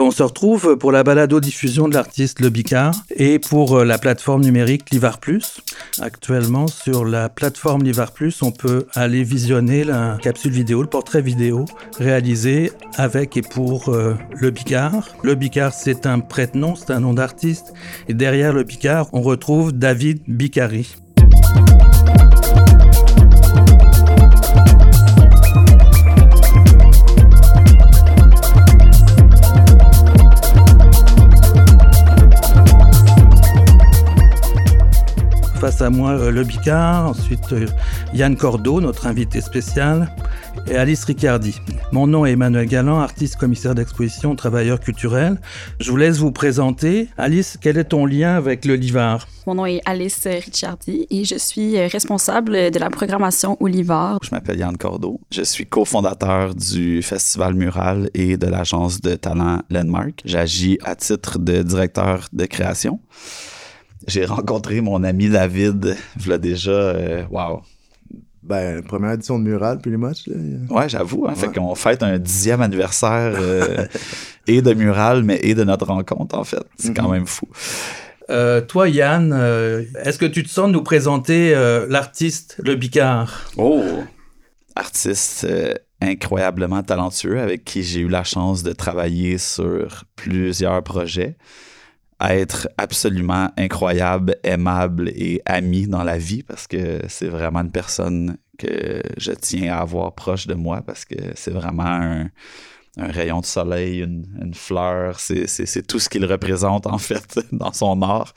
On se retrouve pour la balado-diffusion de l'artiste Le Bicard et pour euh, la plateforme numérique Livar Plus. Actuellement, sur la plateforme Livar Plus, on peut aller visionner la capsule vidéo, le portrait vidéo réalisé avec et pour euh, Le Bicard. Le Bicard, c'est un prête-nom, c'est un nom d'artiste. Et derrière Le Bicard, on retrouve David Bicari. Face à moi euh, Le Bicard, ensuite euh, Yann Cordeau, notre invité spécial, et Alice Riccardi. Mon nom est Emmanuel Galland, artiste commissaire d'exposition, travailleur culturel. Je vous laisse vous présenter. Alice, quel est ton lien avec le Livard? Mon nom est Alice Ricciardi et je suis responsable de la programmation au Livard. Je m'appelle Yann Cordeau. Je suis cofondateur du Festival Mural et de l'agence de talent Landmark. J'agis à titre de directeur de création j'ai rencontré mon ami David, voilà déjà, euh, wow. Ben, première édition de Mural, puis les matchs, là. Ouais, j'avoue. En hein, fait qu'on fête un dixième anniversaire euh, et de Mural, mais et de notre rencontre, en fait. C'est quand mhm. même fou. Euh, toi, Yann, est-ce que tu te sens nous présenter l'artiste Le Bicard? Oh! Artiste incroyablement talentueux avec qui j'ai eu la chance de travailler sur plusieurs projets être absolument incroyable, aimable et ami dans la vie parce que c'est vraiment une personne que je tiens à avoir proche de moi parce que c'est vraiment un, rayon de soleil, une, une fleur, c'est tout ce qu'il représente en fait dans son art.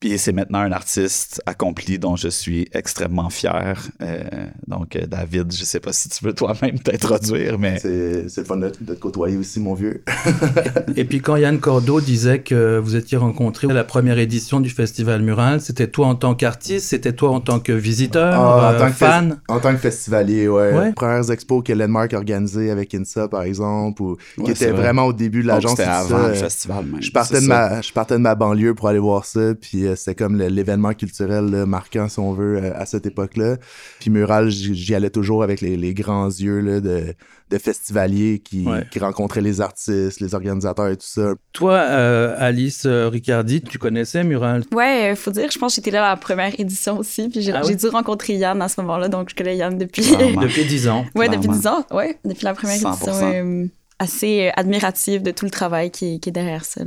Puis c'est maintenant un artiste accompli dont je suis extrêmement fier. Euh, donc, euh, David, je sais pas si tu veux toi-même t'introduire, mais... C'est le fun de, te côtoyer aussi, mon vieux. Et puis quand Yann Cordeau disait que vous étiez rencontré à la première édition du Festival Mural, c'était toi en tant qu'artiste, c'était toi en tant que visiteur, ah, en euh, tant fan? en tant que festivalier, ouais. ouais. Premières expos que Landmark organisait avec INSA, par exemple, ou qui était vraiment au début de l'agence. C'était avant le festival même. Je partais, de ma, je partais de ma banlieue pour aller voir ça, puis euh, c'était comme l'événement culturel marquant, si on veut, euh, à cette époque-là. Puis Mural, j'y allais toujours avec les, grands yeux de, de festivaliers qui, rencontraient les artistes, les organisateurs et tout ça. Toi, euh, Alice Riccardi, tu connaissais Mural? Ouais, faut dire, je pense que j'étais là à la première édition aussi, puis j'ai ah dû rencontrer Yann à ce moment-là, donc je connais Yann depuis... depuis 10 ans. Ouais, depuis 10 ans, ouais, depuis la première édition. assez admirative de tout le travail qui, qui est derrière ça.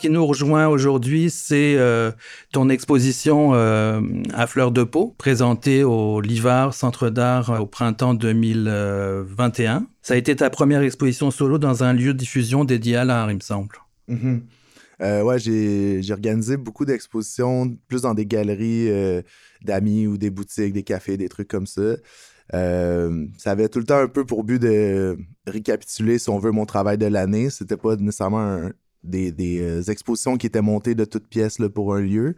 Qui nous rejoint aujourd'hui, c'est euh, ton exposition euh, à fleur de peau, présentée au Livard Centre d'art euh, au printemps 2021. Ça a été ta première exposition solo dans un lieu de diffusion dédié à l'art, il me semble. Mm-hmm. ouais, j'ai organisé beaucoup d'expositions, plus dans des galeries d'amis ou des boutiques, des cafés, des trucs comme ça. ça avait tout le temps un peu pour but de récapituler, si on veut, mon travail de l'année. C'était pas nécessairement un, des, euh, expositions qui étaient montées de toutes pièces là, pour un lieu.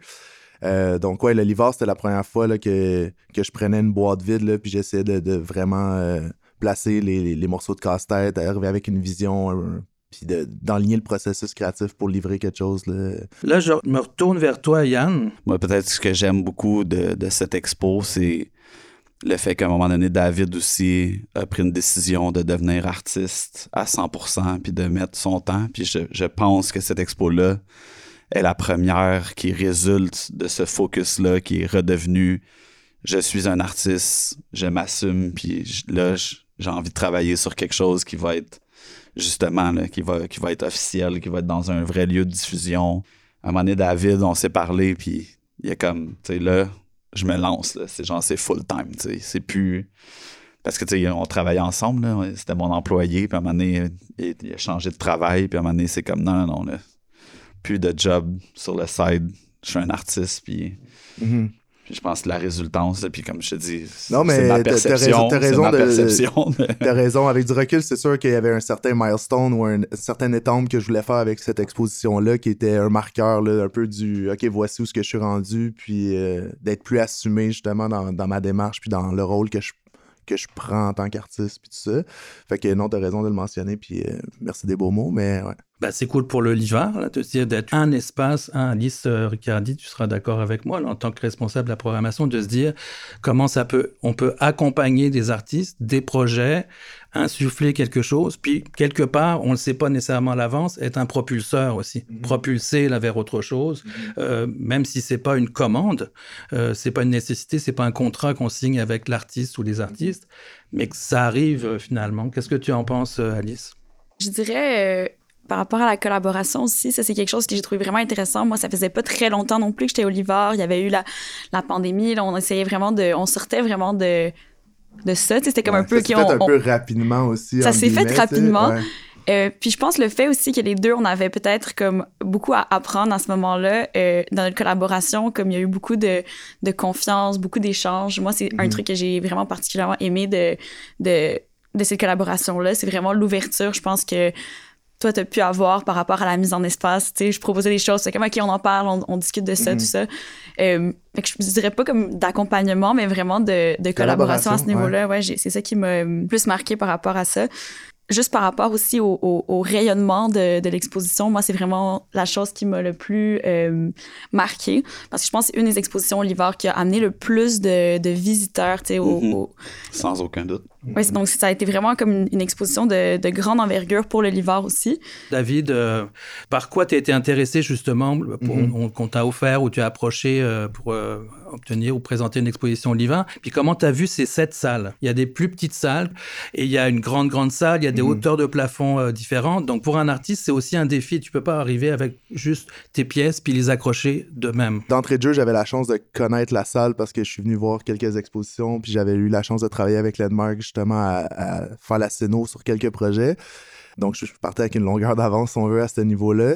Euh, donc, ouais, le c'était la première fois là, que, que je prenais une boîte vide, là, puis j'essayais de, vraiment euh, placer les, les, morceaux de casse-tête, arriver avec une vision, puis d'enligner le processus créatif pour livrer quelque chose. Là, là je me retourne vers toi, Yann. Moi, peut-être ce que j'aime beaucoup de, de cette expo, c'est le fait qu'à un moment donné, David aussi a pris une décision de devenir artiste à 100% puis de mettre son temps. Puis je, pense que cette expo-là est la première qui résulte de ce focus-là qui est redevenu je suis un artiste, je m'assume, puis là, j'ai envie de travailler sur quelque chose qui va être justement, qui, va, qui va être officiel, qui va être dans un vrai lieu de diffusion. À un moment donné, David, on s'est parlé, puis il y a comme, tu sais, là, je me lance. C'est genre, c'est full time. C'est plus. Parce que, tu sais, on travaillait ensemble. C'était mon employé. Puis à un moment donné, il, a changé de travail. Puis à un moment donné, c'est comme, non, non, non. plus de job sur le side. Je suis un artiste. Puis. Mm-hmm. Je pense que la résultance, puis comme je te dis, non, mais c'est ma perception. T'as raison, T'as raison. Avec du recul, c'est sûr qu'il y avait un certain milestone ou un, certain étampe que je voulais faire avec cette exposition-là qui était un marqueur là, un peu du OK, voici où ce que je suis rendu, puis euh, d'être plus assumé justement dans, dans, ma démarche, puis dans le rôle que je que je prends en tant qu'artiste, puis tout ça. Fait que non, t'as raison de le mentionner, puis euh, merci des beaux mots, mais. Ben, c'est cool pour le Livar, là, de dire d'être un espace, un Alice euh, Riccardi, tu seras d'accord avec moi, en tant que responsable de la programmation, de se dire comment ça peut, on peut accompagner des artistes, des projets, insuffler quelque chose, puis quelque part, on ne le sait pas nécessairement à l'avance, être un propulseur aussi, mhm. propulser là vers autre chose, mhm. euh, même si c'est pas une commande, euh, c'est pas une nécessité, c'est pas un contrat qu'on signe avec l'artiste ou les artistes, mais que ça arrive euh, finalement. Qu'est-ce que tu en penses, Alice? Je dirais par rapport à la collaboration aussi, ça c'est quelque chose que j'ai trouvé vraiment intéressant. Moi, ça faisait pas très longtemps non plus que j'étais au Livar. Il y avait eu la, la pandémie. Là, on essayait vraiment de, on sortait vraiment de de ça. C'était comme un peu... Ça s'est fait un peu rapidement aussi. Ça s'est fait rapidement. Euh, puis je pense le fait aussi que les deux, on avait peut-être comme beaucoup à apprendre à ce moment-là euh, dans notre collaboration, comme il y a eu beaucoup de, de confiance, beaucoup d'échanges. Moi, c'est un mhm. truc que j'ai vraiment particulièrement aimé de, de, de cette collaboration-là. C'est vraiment l'ouverture. Je pense que toi, tu as pu avoir par rapport à la mise en espace. Tu sais, je proposais des choses, c'est comme, OK, on en parle, on, discute de ça, mhm. tout ça. Euh, fait que je dirais pas comme d'accompagnement, mais vraiment de, de collaboration, à ce niveau-là. Ouais, c'est ça qui m'a plus marqué par rapport à ça juste par rapport aussi au, rayonnement de, l'exposition, moi, c'est vraiment la chose qui m'a le plus euh, marqué. Parce que je pense que c'est une des expositions au l'hiver qui a amené le plus de, visiteurs, tu sais, mhm. Sans aucun doute. Oui, donc ça a été vraiment comme une, exposition de, grande envergure pour le Livard aussi. David, euh, par quoi tu as été intéressé justement, mhm. qu'on t'a offert ou tu as approché euh, pour obtenir ou présenter une exposition Livin. Puis comment tu as vu ces sept salles? Il y a des plus petites salles et il y a une grande, grande salle, il y a des mhm. hauteurs de plafond euh, différentes. Donc pour un artiste, c'est aussi un défi. Tu peux pas arriver avec juste tes pièces puis les accrocher de même. D'entrée de jeu, j'avais la chance de connaître la salle parce que je suis venu voir quelques expositions puis j'avais eu la chance de travailler avec Landmark justement à, faire la scéno sur quelques projets. Donc, je partais avec une longueur d'avance, si on veut, à ce niveau-là.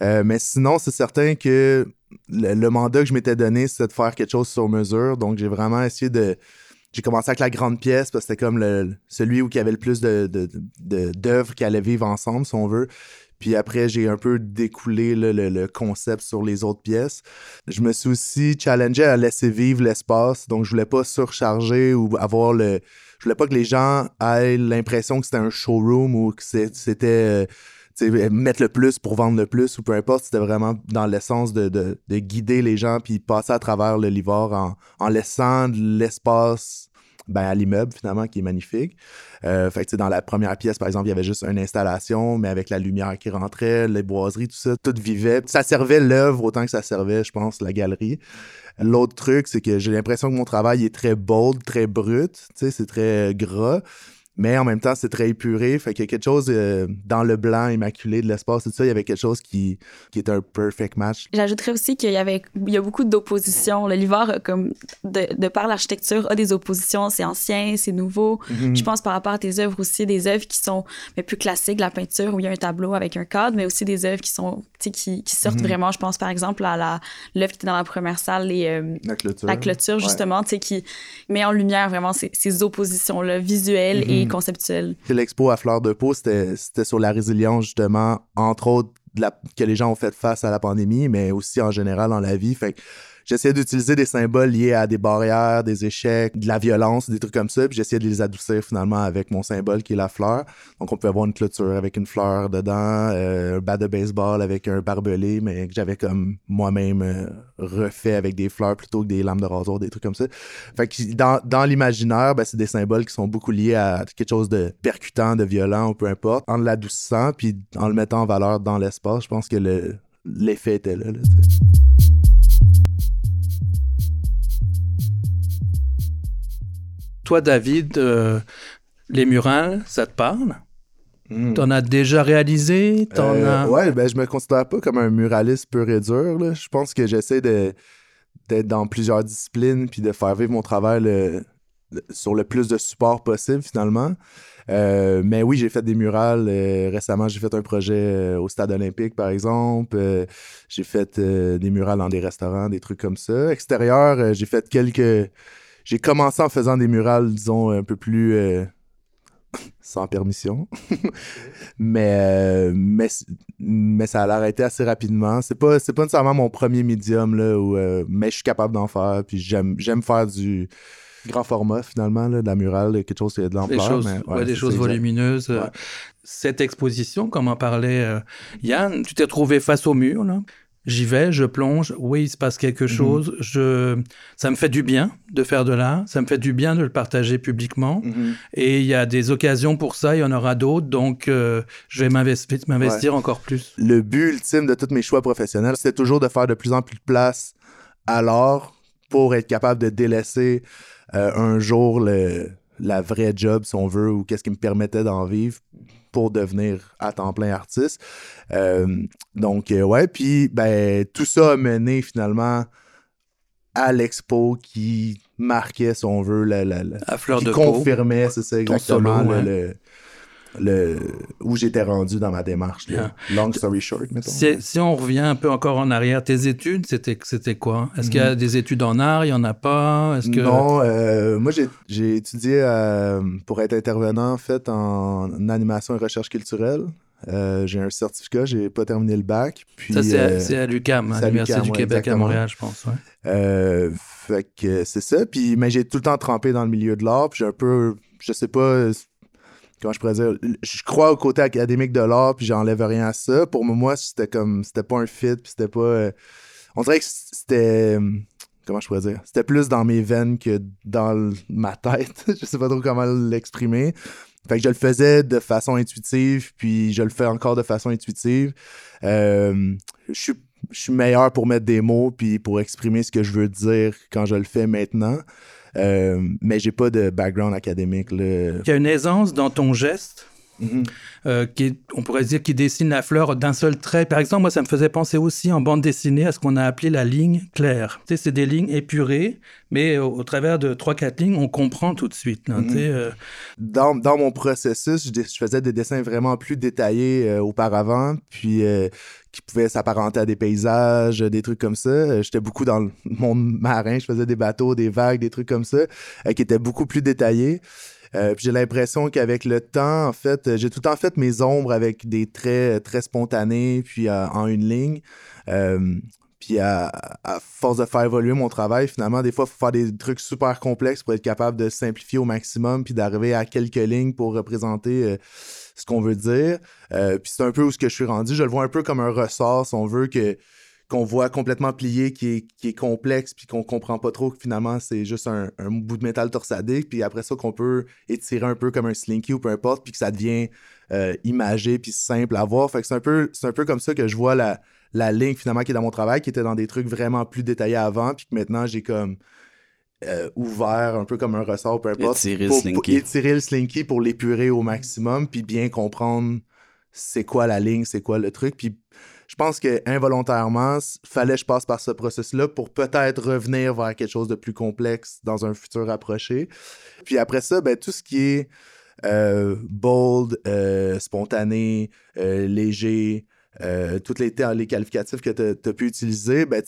Euh, mais sinon, c'est certain que le, mandat que je m'étais donné, c'était de faire quelque chose sur mesure. Donc, j'ai vraiment essayé de. J'ai commencé avec la grande pièce parce que c'était comme le, celui où il y avait le plus d'œuvres de, qui allaient vivre ensemble, si on veut. Puis après, j'ai un peu découlé le, concept sur les autres pièces. Je me suis aussi challengé à laisser vivre l'espace. Donc, je voulais pas surcharger ou avoir le. Je voulais pas que les gens aient l'impression que c'était un showroom ou que c'était. Euh, mettre le plus pour vendre le plus ou peu importe, c'était vraiment dans l'essence de, de, guider les gens puis passer à travers le Livor en, en laissant de l'espace ben, à l'immeuble finalement qui est magnifique. Euh, fait que dans la première pièce, par exemple, il y avait juste une installation, mais avec la lumière qui rentrait, les boiseries, tout ça, tout vivait. Ça servait l'œuvre autant que ça servait, je pense, la galerie. L'autre truc, c'est que j'ai l'impression que mon travail est très bold, très brut, c'est très gras mais en même temps, c'est très épuré. Fait qu'il y a quelque chose euh, dans le blanc immaculé de l'espace, tout ça, il y avait quelque chose qui, qui est un perfect match. J'ajouterais aussi qu'il y avait il y a beaucoup d'oppositions. Le Livar, comme de, de par l'architecture, a des oppositions. C'est ancien, c'est nouveau. Mhm. Je pense par rapport à tes œuvres aussi, des œuvres qui sont mais plus classiques, la peinture où il y a un tableau avec un cadre, mais aussi des œuvres qui sont qui, qui sortent mhm. vraiment. Je pense par exemple à la l'œuvre qui était dans la première salle, les, euh, la clôture, la clôture justement, qui met en lumière vraiment ces, ces oppositions-là visuelles et Mhm. Conceptuel. L'expo à Fleur de Peau, c'était sur la résilience, justement, entre autres, que les gens ont fait face à la pandémie, mais aussi en général dans la vie. Fait j'essayais d'utiliser des symboles liés à des barrières, des échecs, de la violence, des trucs comme ça, puis j'essayais de les adoucir finalement avec mon symbole qui est la fleur. Donc on peut avoir une clôture avec une fleur dedans, euh, un bat de baseball avec un barbelé, mais que j'avais comme moi-même euh, refait avec des fleurs plutôt que des lames de rasoir, des trucs comme ça. Fait que dans, dans l'imaginaire, ben, c'est des symboles qui sont beaucoup liés à quelque chose de percutant, de violent ou peu importe. En l'adoucissant, puis en le mettant en valeur dans l'espace, je pense que l'effet était là Toi, David, euh, les murales, ça te parle? Hmm. T'en as déjà réalisé? T'en euh, Ouais, ben, je me considère pas comme un muraliste pur et dur. Je pense que j'essaie d'être dans plusieurs disciplines puis de faire vivre mon travail sur le plus de support possible, finalement. Euh, mais oui, j'ai fait des murales. récemment, j'ai fait un projet au Stade olympique, par exemple. j'ai fait des murales dans des restaurants, des trucs comme ça. Extérieur, j'ai fait quelques j'ai commencé en faisant des murales, disons, un peu plus euh, sans permission. mais, euh, mais, mais ça a arrêté assez rapidement. C'est pas, pas nécessairement mon premier médium, là, où, euh, mais je suis capable d'en faire. Puis j'aime, faire du grand format, finalement, là, de la murale, quelque chose qui a de l'ampleur. Des des choses volumineuses. Cette exposition, comme en parlait Yann, tu t'es trouvé face au mur, là j'y vais, je plonge, oui, il se passe quelque mhm. chose, je, ça me fait du bien de faire de l'art, ça me fait du bien de le partager publiquement, mhm. et il y a des occasions pour ça, il y en aura d'autres, donc euh, je vais m'investir encore plus. Le but ultime de tous mes choix professionnels, c'est toujours de faire de plus en plus de place à l'art pour être capable de délaisser euh, un jour le, la vraie job, si on veut, ou qu'est-ce qui me permettait d'en vivre pour devenir à temps plein artiste. Euh, donc, euh, ouais, puis ben, tout ça a mené finalement à l'expo qui marquait, si on veut, la, la, fleur qui de confirmait, c'est ça exactement, le, le, où j'étais rendu dans ma démarche. Long story short, mettons. Si, on revient un peu encore en arrière, tes études, c'était, c'était quoi? Est-ce qu'il y a mhm. des études en art? Il n'y en a pas? Est-ce que... Non, euh, moi, j'ai, étudié euh, pour être intervenant, en fait, en animation et recherche culturelle. Euh, j'ai un certificat, j'ai pas terminé le bac. Puis, ça, c'est à, l'UCAM, à l'Université du Québec à Montréal, je pense. fait que c'est ça. Puis, mais j'ai tout le temps trempé dans le milieu de l'art. Puis j'ai un peu, je sais pas comment je pourrais dire, je crois au côté académique de l'art, puis j'enlève rien à ça. Pour moi, c'était comme, c'était pas un fit, puis c'était pas. Euh, on dirait que c'était. Comment je pourrais dire? C'était plus dans mes veines que dans ma tête. je sais pas trop comment l'exprimer. Fait que je le faisais de façon intuitive, puis je le fais encore de façon intuitive. Euh, je suis je suis meilleur pour mettre des mots puis pour exprimer ce que je veux dire quand je le fais maintenant. Euh, mais j'ai pas de background académique. Il y a une aisance dans ton geste. Mhm. Euh, qui on pourrait dire qui dessine la fleur d'un seul trait. Par exemple, moi, ça me faisait penser aussi en bande dessinée à ce qu'on a appelé la ligne claire. Tu sais, c'est des lignes épurées, mais au, travers de trois, quatre lignes, on comprend tout de suite. Mhm. Euh. dans, dans, mon processus, je, faisais des dessins vraiment plus détaillés auparavant, puis qui pouvaient s'apparenter à des paysages, des trucs comme ça. Euh, j'étais beaucoup dans le monde marin, je faisais des bateaux, des vagues, des trucs comme ça, euh, qui étaient beaucoup plus détaillés. Euh, j'ai l'impression qu'avec le temps, en fait, j'ai tout temps fait mes ombres avec des traits très spontanés, puis en une ligne. Puis à, force de faire évoluer mon travail, finalement, des fois, il faut faire des trucs super complexes pour être capable de simplifier au maximum, puis d'arriver à quelques lignes pour représenter ce qu'on veut dire. Euh, puis c'est un peu où ce que je suis rendu. Je le vois un peu comme un ressort, si on veut, que qu'on voit complètement plié, qui est, qui est complexe, puis qu'on comprend pas trop que finalement c'est juste un, bout de métal torsadé, puis après ça qu'on peut étirer un peu comme un slinky ou peu importe, puis que ça devient euh, imagé puis simple à voir. Fait que c'est un peu, c'est un peu comme ça que je vois la, la ligne finalement qui est dans mon travail, qui était dans des trucs vraiment plus détaillés avant, puis que maintenant j'ai comme euh, ouvert, un peu comme un ressort, peu importe. Étirer le slinky. étirer le slinky pour l'épurer au maximum, puis bien comprendre c'est quoi la ligne, c'est quoi le truc. Puis je pense que involontairement, fallait que je passe par ce processus-là pour peut-être revenir vers quelque chose de plus complexe dans un futur approché. Puis après ça, ben, tout ce qui est euh, bold, euh, spontané, léger, tous les, qualificatifs que tu as pu utiliser, ben,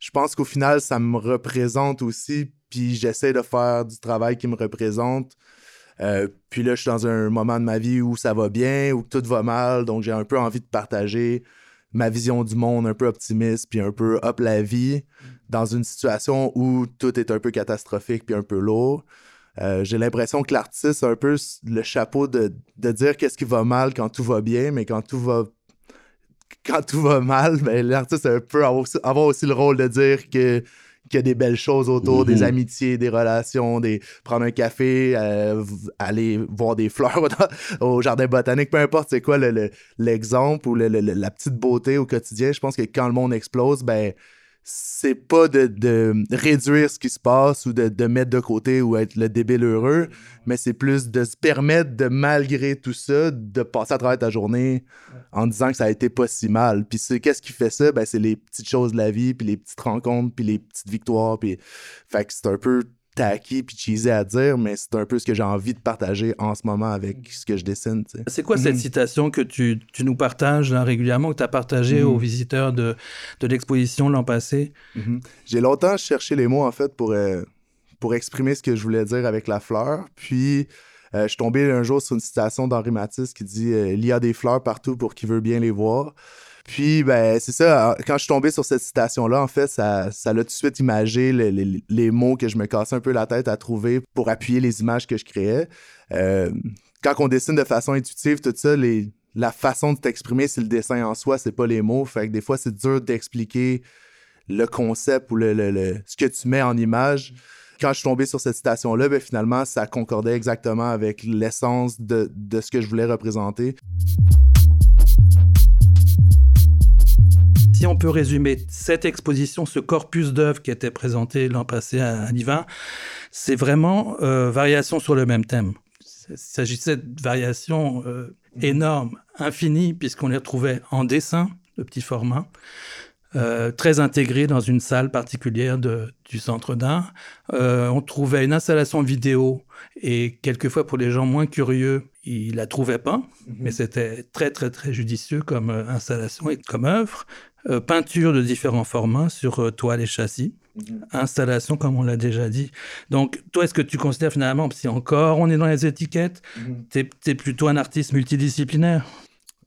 je pense qu'au final, ça me représente aussi, puis j'essaie de faire du travail qui me représente. Euh, puis là, je suis dans un moment de ma vie où ça va bien, où tout va mal, donc j'ai un peu envie de partager ma vision du monde un peu optimiste, puis un peu hop la vie, dans une situation où tout est un peu catastrophique, puis un peu lourd. Euh, j'ai l'impression que l'artiste a un peu le chapeau de, de dire qu'est-ce qui va mal quand tout va bien, mais quand tout va quand tout va mal, ben, l'artiste peut avoir aussi, le rôle de dire que qu'il y a des belles choses autour, des mhm. amitiés, des relations, des prendre un café, euh, aller voir des fleurs au jardin botanique, peu importe c'est quoi l'exemple ou la petite beauté au quotidien. Je pense que quand le monde explose, ben c'est pas de, réduire ce qui se passe ou de, mettre de côté ou être le débile heureux, mais c'est plus de se permettre de, malgré tout ça, de passer à travers ta journée en disant que ça a été pas si mal. Puis qu'est-ce qui fait ça? Ben, c'est les petites choses de la vie, puis les petites rencontres, puis les petites victoires. Puis... Fait que c'est un peu tacky puis cheesy à dire, mais c'est un peu ce que j'ai envie de partager en ce moment avec ce que je dessine. C'est quoi cette mhm. citation que tu, tu nous partages régulièrement, que tu as partagé aux mhm. visiteurs de, de l'exposition l'an passé? Mhm. J'ai longtemps cherché les mots, en fait, pour, euh, pour exprimer ce que je voulais dire avec la fleur. Puis, euh, je suis tombé un jour sur une citation d'Henri Matisse qui dit euh, Il y a des fleurs partout pour qui veut bien les voir ». Puis, ben, c'est ça. Quand je suis tombé sur cette citation-là, en fait, ça, l'a tout de suite imagé les, mots que je me cassais un peu la tête à trouver pour appuyer les images que je créais. Euh, quand on dessine de façon intuitive, tout ça, la façon de t'exprimer, c'est le dessin en soi, c'est pas les mots. Fait que des fois, c'est dur d'expliquer le concept ou ce que tu mets en image. Quand je suis tombé sur cette citation-là, ben, finalement, ça concordait exactement avec l'essence de ce que je voulais représenter. Si on peut résumer cette exposition, ce corpus d'œuvres qui était présenté l'an passé à Liva, c'est vraiment euh, variation sur le même thème. Il s'agissait de variations euh, énormes, infinies, puisqu'on les retrouvait en dessin, de petit format, euh, très intégré dans une salle particulière de, du centre d'art. Euh, on trouvait une installation vidéo et quelquefois pour les gens moins curieux, ils la trouvaient pas, mhm. mais c'était très très très judicieux comme euh, installation et comme œuvre. Peinture de différents formats sur toile et châssis. Mhm. Installation, comme on l'a déjà dit. Donc, toi, est-ce que tu considères finalement, si encore on est dans les étiquettes, mhm. tu es, plutôt un artiste multidisciplinaire?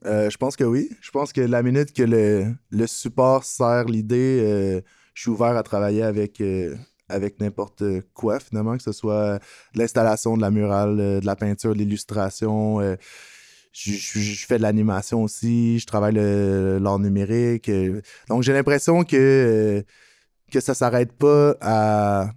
Euh, je pense que oui. Je pense que la minute que le, le support sert l'idée, euh, je suis ouvert à travailler avec, euh, avec n'importe quoi, finalement, que ce soit l'installation de la murale, de la peinture, de l'illustration. Je, fais de l'animation aussi, je travaille l'art numérique. donc, j'ai l'impression que, que ça s'arrête pas à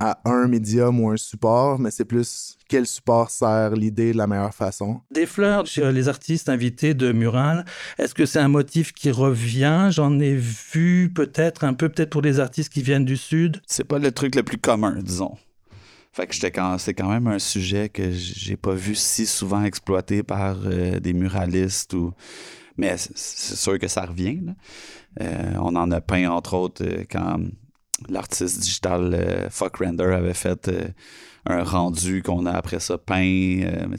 à un médium ou un support, mais c'est plus quel support sert l'idée de la meilleure façon. Des fleurs chez les artistes invités de Mural, est-ce que c'est un motif qui revient? J'en ai vu peut-être un peu, peut-être pour les artistes qui viennent du Sud. C'est pas le truc le plus commun, disons. Fait que c'est quand même un sujet que j'ai pas vu si souvent exploité par euh, des muralistes ou mais c'est sûr que ça revient. Euh, on en a peint entre autres euh, quand l'artiste digital euh, Fuck Render avait fait euh, un rendu qu'on a après ça peint. Euh, mais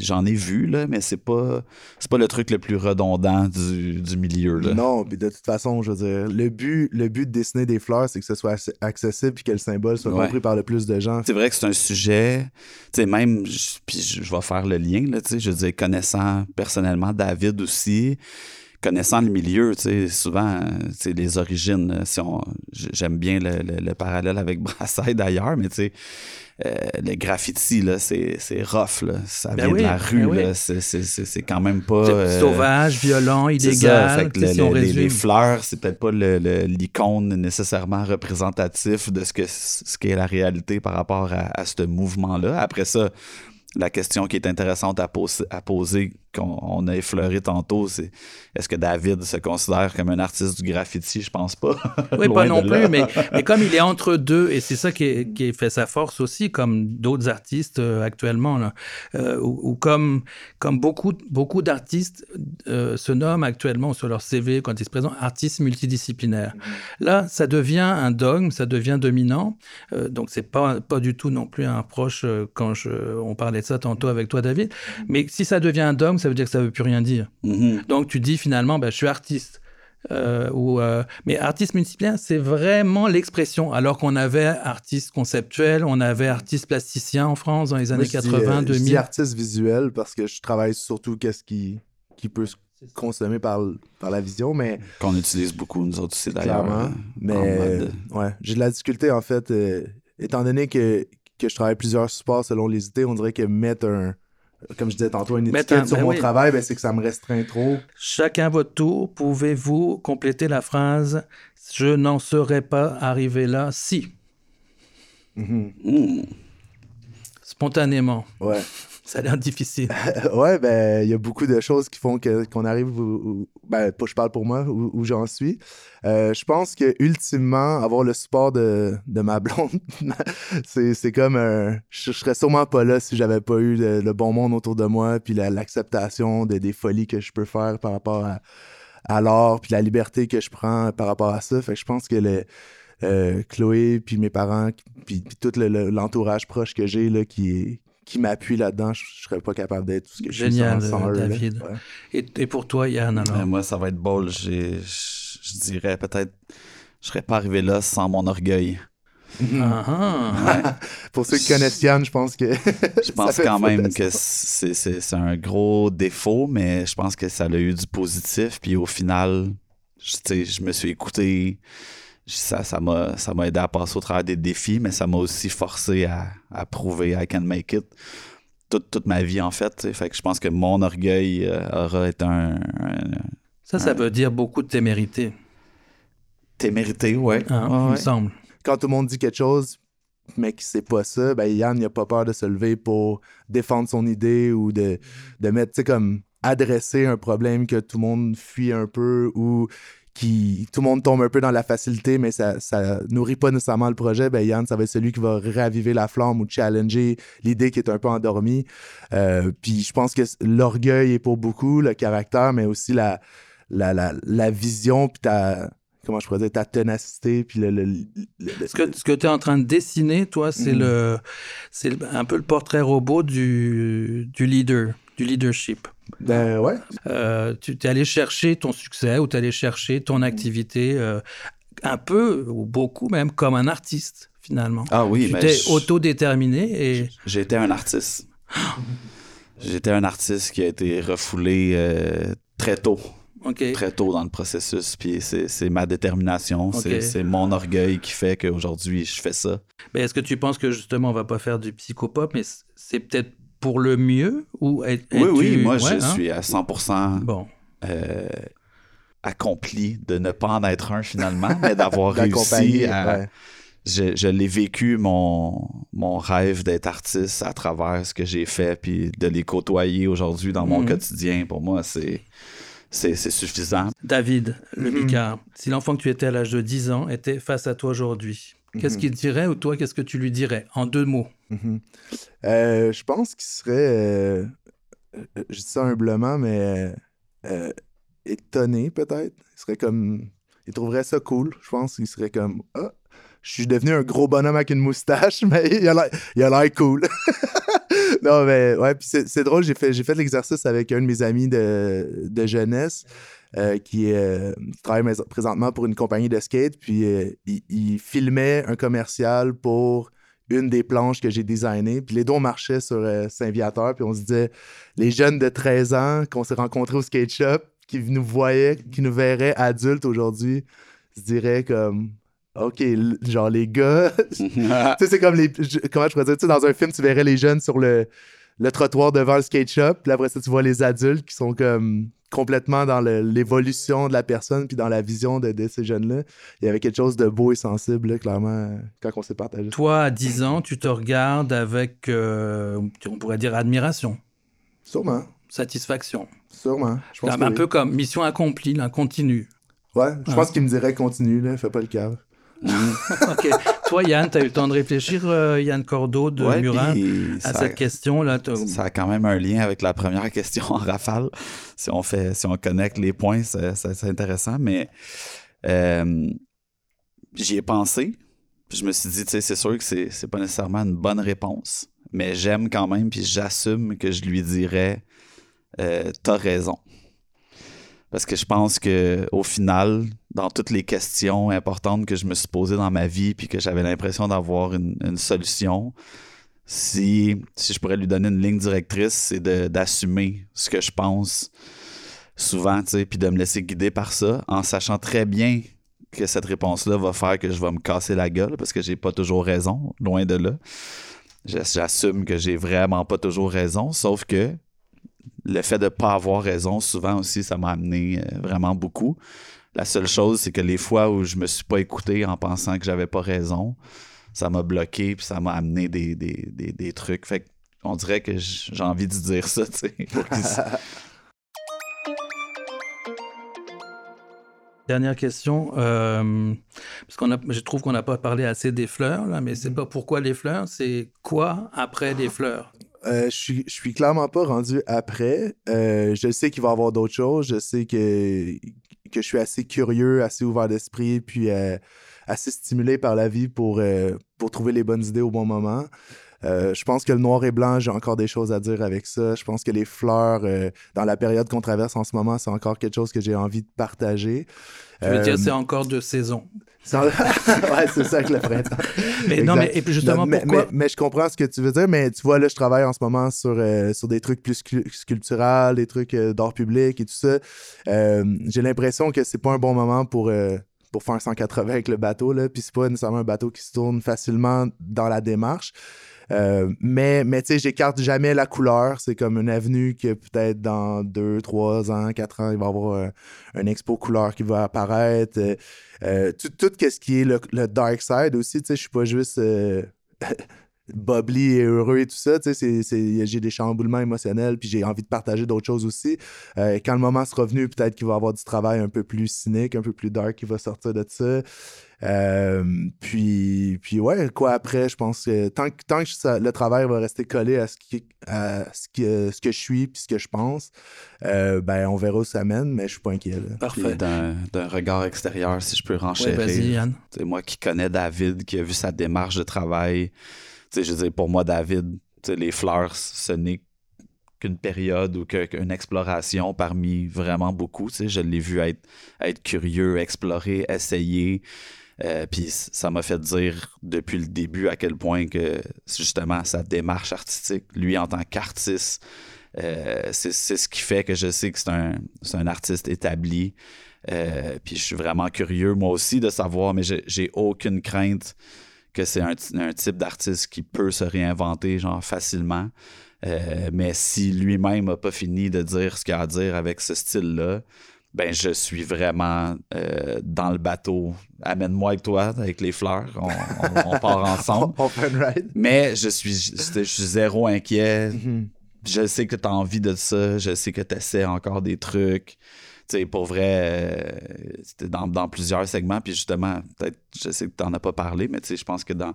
j'en ai vu, là, mais c'est pas c'est pas le truc le plus redondant du, du milieu. Là. Non, puis de toute façon, je veux dire, le but, le but de dessiner des fleurs, c'est que ce soit accessible et que le symbole soit compris par le plus de gens. C'est vrai que c'est un sujet, tu sais, même, puis je vais faire le lien, là, tu sais, je veux dire, connaissant personnellement David aussi, connaissant le milieu, tu sais, souvent, tu les origines, si on, j'aime bien le, parallèle avec Brassailles d'ailleurs, mais tu sais, euh, le graffiti, là, c'est, c'est rough, là. Ça ben vient de la rue, ben là. C'est, c'est, c'est, quand même pas... Euh, sauvage, violent, illégal, les, fleurs, c'est peut-être pas l'icône nécessairement représentatif de ce que ce qu'est la réalité par rapport à, à ce mouvement-là. Après ça, la question qui est intéressante à, à poser, qu'on a effleuré tantôt, c'est est-ce que David se considère comme un artiste du graffiti? Je pense pas. oui, pas non plus, mais, mais, comme il est entre deux, et c'est ça qui, qui, fait sa force aussi, comme d'autres artistes euh, actuellement, là, euh, ou, comme, comme beaucoup, beaucoup d'artistes euh, se nomment actuellement sur leur CV quand ils se présentent artistes multidisciplinaires. Mm-hmm. Là, ça devient un dogme, ça devient dominant, donc c'est pas, pas du tout non plus un proche quand je, on parlait ça tantôt avec toi, David. Mais si ça devient un dogme, ça veut dire que ça veut plus rien dire. Mm-hmm. Donc tu dis finalement, ben, je suis artiste. Euh, ou, euh, mais artiste multidisciplinaire, c'est vraiment l'expression. Alors qu'on avait artiste conceptuel, on avait artiste plasticien en France dans les années 80, 2000. Je dis artiste visuel parce que je travaille surtout qu'est-ce qui, qui peut se consommer par, par la vision, mais... Qu'on utilise beaucoup, nous autres aussi, d'ailleurs. Euh, mais, ouais, j'ai de la difficulté, en fait, étant donné que que je travaille plusieurs supports selon les idées, on dirait que mettre un, comme je disais tantôt, une étiquette sur ben mon travail, ben, c'est que ça me restreint trop. Chacun votre tour, pouvez-vous compléter la phrase « Je n'en serais pas arrivé là si? Mm-hmm. Spontanément. Ouais. Ça a l'air difficile. ouais, ben, il y a beaucoup de choses qui font qu'on arrive ben, je parle pour moi, où, j'en suis. Euh, je pense que ultimement, avoir le support de, de ma blonde, c'est comme un. Je, serais sûrement pas là si j'avais pas eu le, bon monde autour de moi, puis l'acceptation des folies que je peux faire par rapport à, à l'art, puis la liberté que je prends par rapport à ça. Fait que je pense que le. Euh, Chloé, puis mes parents, puis, puis tout l'entourage proche que j'ai, qui, qui m'appuie là-dedans, je, ne serais pas capable d'être tout ce que je suis sans, David. Et, pour toi, Yann, alors? Ben, moi, ça va être beau. Je, dirais peut-être, je serais pas arrivé là sans mon orgueil. Ah, ah. pour ceux qui connaissent Yann, je pense que. je pense quand même que c'est un gros défaut, mais je pense que ça a eu du positif. Puis au final, je, je me suis écouté ça, ça m'a, ça m'a aidé à passer au travers des défis, mais ça m'a aussi forcé à, à, prouver I can make it. toute, toute ma vie, en fait. Fait que je pense que mon orgueil aura été un, Ça, ça veut dire beaucoup de témérité. Témérité, ouais. Ouais, il me semble. Quand tout le monde dit quelque chose, mais que c'est pas ça, ben Yann, il a pas peur de se lever pour défendre son idée ou de, de mettre, tu sais, comme adresser un problème que tout le monde fuit un peu ou qui tout le monde tombe un peu dans la facilité, mais ça, ça nourrit pas nécessairement le projet, ben Yann, ça va être celui qui va raviver la flamme ou challenger l'idée qui est un peu endormie. Euh, puis je pense que l'orgueil est pour beaucoup, le caractère, mais aussi la, la, la, la vision, puis ta comment je pourrais dire, ta ténacité, puis le... le, le ce que, ce que tu es en train de dessiner, toi, c'est Mhm. le c'est un peu le portrait robot du, du leader, du leadership. Ben ouais. Euh, tu es allé chercher ton succès ou tu es allé chercher ton activité euh, un peu, ou beaucoup même, comme un artiste, finalement. Ah oui, tu mais t'es autodéterminé et... J'étais un artiste. J'étais un artiste qui a été refoulé euh, très tôt, très tôt dans le processus. Puis c'est ma détermination, c'est mon orgueil qui fait qu'aujourd'hui je fais ça. Mais est-ce que tu penses que justement on va pas faire du psychopop, mais c'est peut-être pour le mieux ou est- Oui, oui, es-tu- moi ouais, je hein? suis à 100% Bon, euh, accompli de ne pas en être un finalement, mais d'avoir réussi à. ouais. Je, je l'ai vécu, mon, mon rêve d'être artiste à travers ce que j'ai fait, puis de les côtoyer aujourd'hui dans mon Mhm. quotidien, pour moi, c'est c'est suffisant. David, le Mhm. Bicard, si l'enfant que tu étais à l'âge de 10 ans était face à toi aujourd'hui, qu'est-ce Mhm. qu'il dirait ou toi, qu'est-ce que tu lui dirais? En deux mots Mhm. Euh, je pense qu'il serait, euh, euh, je dis ça humblement, mais étonné peut-être. Il serait comme, il trouverait ça cool. Je pense qu'il serait comme, ah, je suis devenu un gros bonhomme avec une moustache, mais il a l'air, cool. non, mais ouais, puis c'est, drôle, j'ai fait, fait l'exercice avec un de mes amis de, de jeunesse. Euh, euh, qui travaille présentement pour une compagnie de skate, puis euh, il, il filmait un commercial pour une des planches que j'ai designées. Puis les deux, on marchait sur Saint-Viateur, puis on se disait, les jeunes de 13 ans qu'on s'est rencontrés au skate shop, qui nous voyaient, qui nous verraient adultes aujourd'hui, se diraient comme, OK, genre les gars, tu sais, c'est comme les. comment je pourrais dire, tu sais, dans un film, tu verrais les jeunes sur le, le trottoir devant le skate shop, puis après ça, tu vois les adultes qui sont comme complètement dans l'évolution de la personne, puis dans la vision de, de ces jeunes-là. Il y avait quelque chose de beau et sensible, là, clairement, quand on s'est partagé. Toi, à 10 ans, tu te regardes avec, euh, on pourrait dire, admiration, Sûrement, satisfaction. sûrement. Je pense un oui. peu comme mission accomplie, là, continue. Ouais, je Ah. pense qu'il me dirait continue, là, fais pas le cave. OK. Toi, Yann, tu as eu le temps de réfléchir, euh, Yann Cordeau de Ouais, Murin, à cette question-là? t'as- Ça a quand même un lien avec la première question en rafale. Si on fait, si on connecte les points, c'est intéressant. Mais euh, j'y ai pensé. Puis je me suis dit, tu sais, c'est sûr que c'est c'est pas nécessairement une bonne réponse. Mais j'aime quand même, puis j'assume que je lui dirais, euh, t'as raison. Parce que je pense que au final, dans toutes les questions importantes que je me suis posées dans ma vie, puis que j'avais l'impression d'avoir une, solution, si, si je pourrais lui donner une ligne directrice, c'est d'assumer ce que je pense souvent, puis de me laisser guider par ça, en sachant très bien que cette réponse-là va faire que je vais me casser la gueule, parce que j'ai pas toujours raison, loin de là. J'ass- J'assume que j'ai vraiment pas toujours raison, sauf que le fait de pas avoir raison, souvent aussi, ça m'a amené euh, vraiment beaucoup. La seule chose, c'est que les fois où je me suis pas écouté en pensant que j'avais pas raison, ça m'a bloqué puis ça m'a amené des, des, des, des trucs. Fait que on dirait que j'ai envie de dire ça, tu sais. Dernière question, euh, parce qu'on a, je trouve qu'on n'a pas parlé assez des fleurs, là, mais c'est pas pourquoi les fleurs, c'est quoi après les fleurs? Euh, je suis, clairement pas rendu après. Euh, je sais qu'il va y avoir d'autres choses. Je sais que, je suis assez curieux, assez ouvert d'esprit, puis euh, assez stimulé par la vie pour, pour trouver les bonnes idées au bon moment. Euh, je pense que le noir et blanc, j'ai encore des choses à dire avec ça. Je pense que les fleurs, euh, dans la période qu'on traverse en ce moment, c'est encore quelque chose que j'ai envie de partager. Je veux Euh, dire, c'est encore de saison. ouais, c'est ça avec le printemps. Mais non, mais et puis justement, mais, pourquoi mais- mais je comprends ce que tu veux dire, mais tu vois, là, je travaille en ce moment sur, euh, sur des trucs plus scu- sculpturales, des trucs euh, d'art public et tout ça. Euh, J'ai l'impression que c'est pas un bon moment pour, euh, pour faire un 180 avec le bateau, là, puis c'est pas nécessairement un bateau qui se tourne facilement dans la démarche. Euh, mais mais tu sais, j'écarte jamais la couleur. C'est comme une avenue que peut-être dans deux, trois ans, quatre ans, il va y avoir un, expo couleur qui va apparaître. Euh, tout, tout ce qui est le, dark side aussi, tu sais, je suis pas juste bubbly et heureux et tout ça. Tu sais, j'ai des chamboulements émotionnels, puis j'ai envie de partager d'autres choses aussi. Euh, quand le moment sera venu, peut-être qu'il va y avoir du travail un peu plus cynique, un peu plus dark qui va sortir de ça. Euh, puis, puis ouais, quoi après, je pense que tant que, tant que le travail va rester collé à ce, qui, à ce, que, ce que je suis puis ce que je pense, euh, ben on verra où ça mène, mais je suis pas inquiet. Parfait. D'un regard extérieur, si je peux renchérir. Ouais, moi qui connais David, qui a vu sa démarche de travail, je veux pour moi, David, les fleurs, ce n'est qu'une période ou qu'une exploration parmi vraiment beaucoup. Je l'ai vu être, être curieux, explorer, essayer. Euh, puis ça m'a fait dire depuis le début à quel point que justement sa démarche artistique, lui en tant qu'artiste, euh, c'est ce qui fait que je sais que c'est un, un, artiste établi. Euh, puis je suis vraiment curieux moi aussi de savoir, mais j'ai aucune crainte que c'est un, type d'artiste qui peut se réinventer genre facilement. Euh, mais si lui-même n'a pas fini de dire ce qu'il a à dire avec ce style-là, ben je suis vraiment euh, dans le bateau. Amène-moi avec toi, avec les fleurs. On, part ensemble. Mais je suis, je, suis zéro inquiet. Mm-hmm. Je sais que tu as envie de ça. Je sais que tu essaies encore des trucs sais, pour vrai, euh, c'était dans, plusieurs segments. Puis justement, peut-être, je sais que tu n'en as pas parlé, mais tu sais, je pense que dans,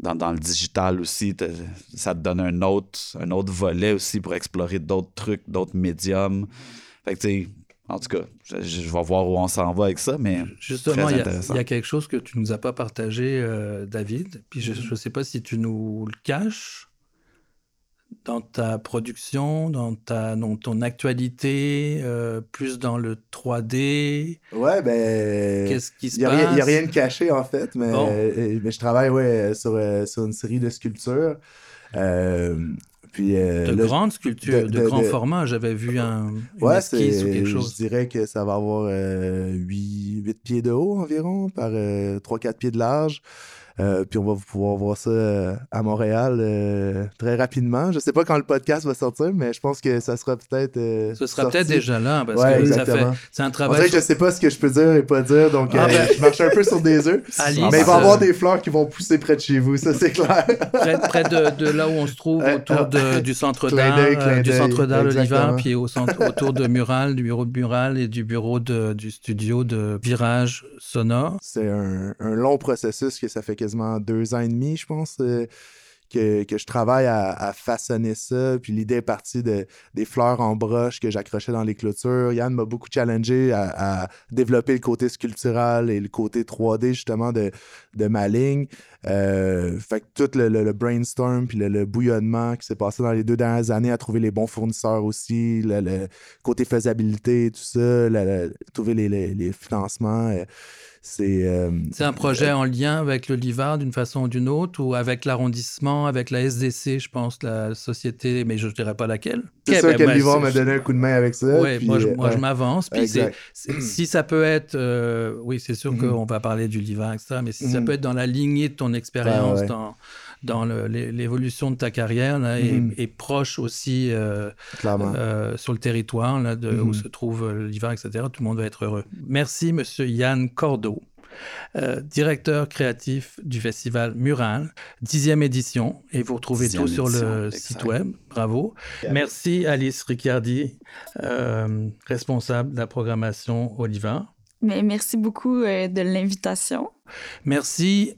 dans, le digital aussi, ça te donne un autre, un autre volet aussi pour explorer d'autres trucs, d'autres médiums. Fait que tu sais, en tout cas, je, vais voir où on s'en va avec ça, mais. Justement, il y, a quelque chose que tu nous as pas partagé, euh, David. Puis je ne sais pas si tu nous le caches dans ta production, dans, ta, dans ton actualité, euh, plus dans le 3D Ouais, ben. Qu'est-ce qui se passe Il n'y a, rien de caché, en fait, mais, euh, mais je travaille ouais, sur, euh, sur une série de sculptures. puis, de grandes sculptures, de, grand format. J'avais vu un, une ouais, esquisse ou quelque chose. Je dirais que ça va avoir 8, 8 pieds de haut environ, par 3-4 pieds de large. Euh, puis on va pouvoir voir ça euh, à Montréal euh, très rapidement. Je sais pas quand le podcast va sortir, mais je pense que ça sera peut-être. ce sera peut-être déjà là, parce que ça fait. C'est un travail. En je sais pas ce que je peux dire et pas dire, donc ah, ben. je marche un peu sur des œufs. mais il va y avoir des fleurs qui vont pousser près de chez vous, ça c'est clair. près, de, là où on se trouve, autour du centre d'art, du centre d'art l'Oliva, puis au centre, autour de Mural, du bureau de Mural et du bureau de, du studio de virage sonore. C'est un, un long processus que ça fait quasiment deux ans et demi, je pense. Euh, que, que, je travaille à, façonner ça. Puis l'idée est partie de, des fleurs en broche que j'accrochais dans les clôtures. Yann m'a beaucoup challengé à, développer le côté sculptural et le côté 3D justement de, de ma ligne. Euh, fait que tout le, brainstorm puis le, bouillonnement qui s'est passé dans les deux dernières années à trouver les bons fournisseurs aussi, le, côté faisabilité, tout ça, trouver les, les financements. Euh, euh, c'est un projet en lien avec le Livard d'une façon ou d'une autre, ou avec l'arrondissement, avec la SDC, je pense, la société, mais je ne dirais pas laquelle. C'est sûr ben, que le Livard m'a donné un coup de main avec ça. Oui, moi, je, moi je m'avance. Puis si ça peut être, euh, oui, c'est sûr mm-hmm. qu'on va parler du Livard, etc., mais si ça mm-hmm. peut être dans la lignée de ton expérience, dans dans l'évolution de ta carrière là, et, mhm. proche aussi euh, euh, sur le territoire là, de, où mhm. se trouve l'hiver, etc. Tout le monde va être heureux. Merci, Monsieur Yann Cordeau. Euh, directeur créatif du festival Mural, dixième édition, et vous retrouvez tout sur le site web. Bravo. Merci Alice Ricciardi, responsable de la programmation Oliver. Mais merci beaucoup de l'invitation. Merci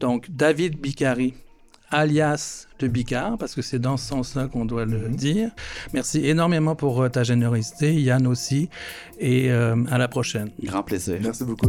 donc, David Bicari, alias de Bicard, parce que c'est dans ce sens-là qu'on doit le mhm. dire. Merci énormément pour euh, ta générosité, Yann aussi, et euh, à la prochaine. Grand plaisir. Merci beaucoup.